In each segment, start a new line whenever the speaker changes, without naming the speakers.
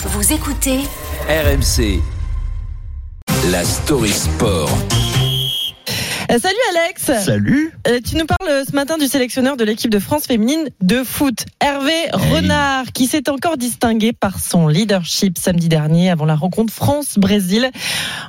Vous écoutez
RMC. La story sport.
Euh, salut Alex.
Salut.
Euh, tu nous parles ce matin du sélectionneur de l'équipe de France féminine de foot, Hervé Renard, qui s'est encore distingué par son leadership samedi dernier avant la rencontre France-Brésil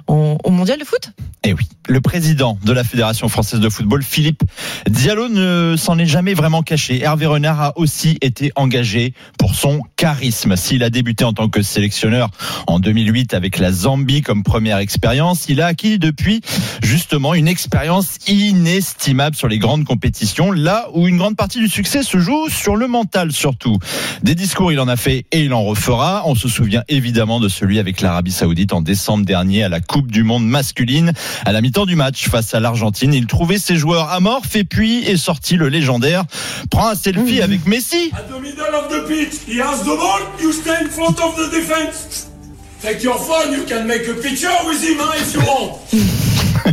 au, au mondial de foot.
Eh oui, le président de la Fédération française de football, Philippe Diallo, ne s'en est jamais vraiment caché. Hervé Renard a aussi été engagé pour son charisme. S'il a débuté en tant que sélectionneur en 2008 avec la Zambie comme première expérience, il a acquis depuis justement une expérience inestimable sur les grandes compétitions, là où une grande partie du succès se joue sur le mental surtout. Des discours, il en a fait et il en refera. On se souvient évidemment de celui avec l'Arabie Saoudite en décembre dernier à la Coupe du Monde masculine. À la mi-temps du match face à l'Argentine, il trouvait ses joueurs amorphes et puis est sorti le légendaire. Prends un selfie avec Messi.
Take your phone, you can make a picture with him you.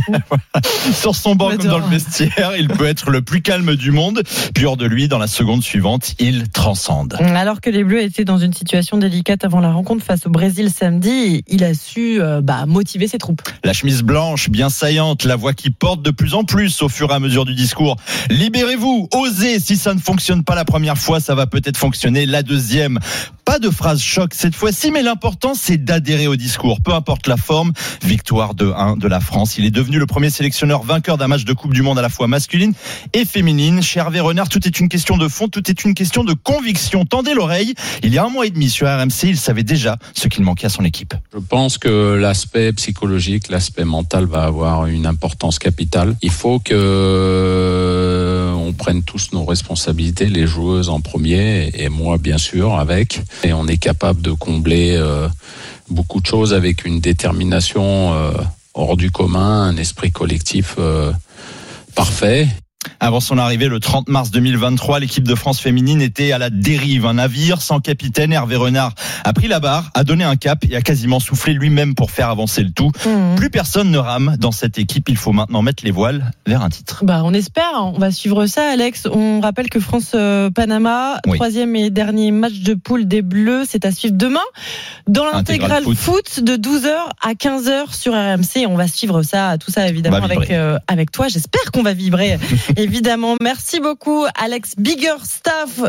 Sur son banc comme dans le vestiaire, il peut être le plus calme du monde. Puis hors de lui, dans la seconde suivante, il transcende.
Alors que les Bleus étaient dans une situation délicate avant la rencontre face au Brésil samedi, il a su euh, bah, motiver ses troupes.
La chemise blanche, bien saillante, la voix qui porte de plus en plus au fur et à mesure du discours. Libérez-vous, osez. Si ça ne fonctionne pas la première fois, ça va peut-être fonctionner la deuxième. Pas de phrase choc cette fois-ci, mais l'important c'est d'adhérer au discours, peu importe la forme. Victoire de 1 de la France. Il est devenu le premier sélectionneur vainqueur d'un match de Coupe du Monde à la fois masculine et féminine. Chez Hervé Renard, tout est une question de fond, tout est une question de conviction. Tendez l'oreille. Il y a un mois et demi sur RMC, il savait déjà ce qu'il manquait à son équipe.
Je pense que l'aspect psychologique, l'aspect mental va avoir une importance capitale. Il faut que on prenne tous nos responsabilités, les joueuses en premier et moi bien sûr avec. Et on est capable de combler euh, beaucoup de choses avec une détermination euh, hors du commun, un esprit collectif euh, parfait.
Avant son arrivée le 30 mars 2023, l'équipe de France féminine était à la dérive. Un navire sans capitaine, Hervé Renard a pris la barre, a donné un cap et a quasiment soufflé lui-même pour faire avancer le tout.
Mmh.
Plus personne ne rame dans cette équipe. Il faut maintenant mettre les voiles vers un titre.
Bah, on espère, on va suivre ça, Alex. On rappelle que France-Panama,
Oui.
troisième et dernier match de poule des Bleus, c'est à suivre demain dans
Intégral
l'intégral
foot.
foot. de 12h à 15h sur RMC. On va suivre ça, tout ça évidemment avec, euh, avec toi. J'espère qu'on va vibrer, évidemment. Merci beaucoup, Alex Biggerstaff.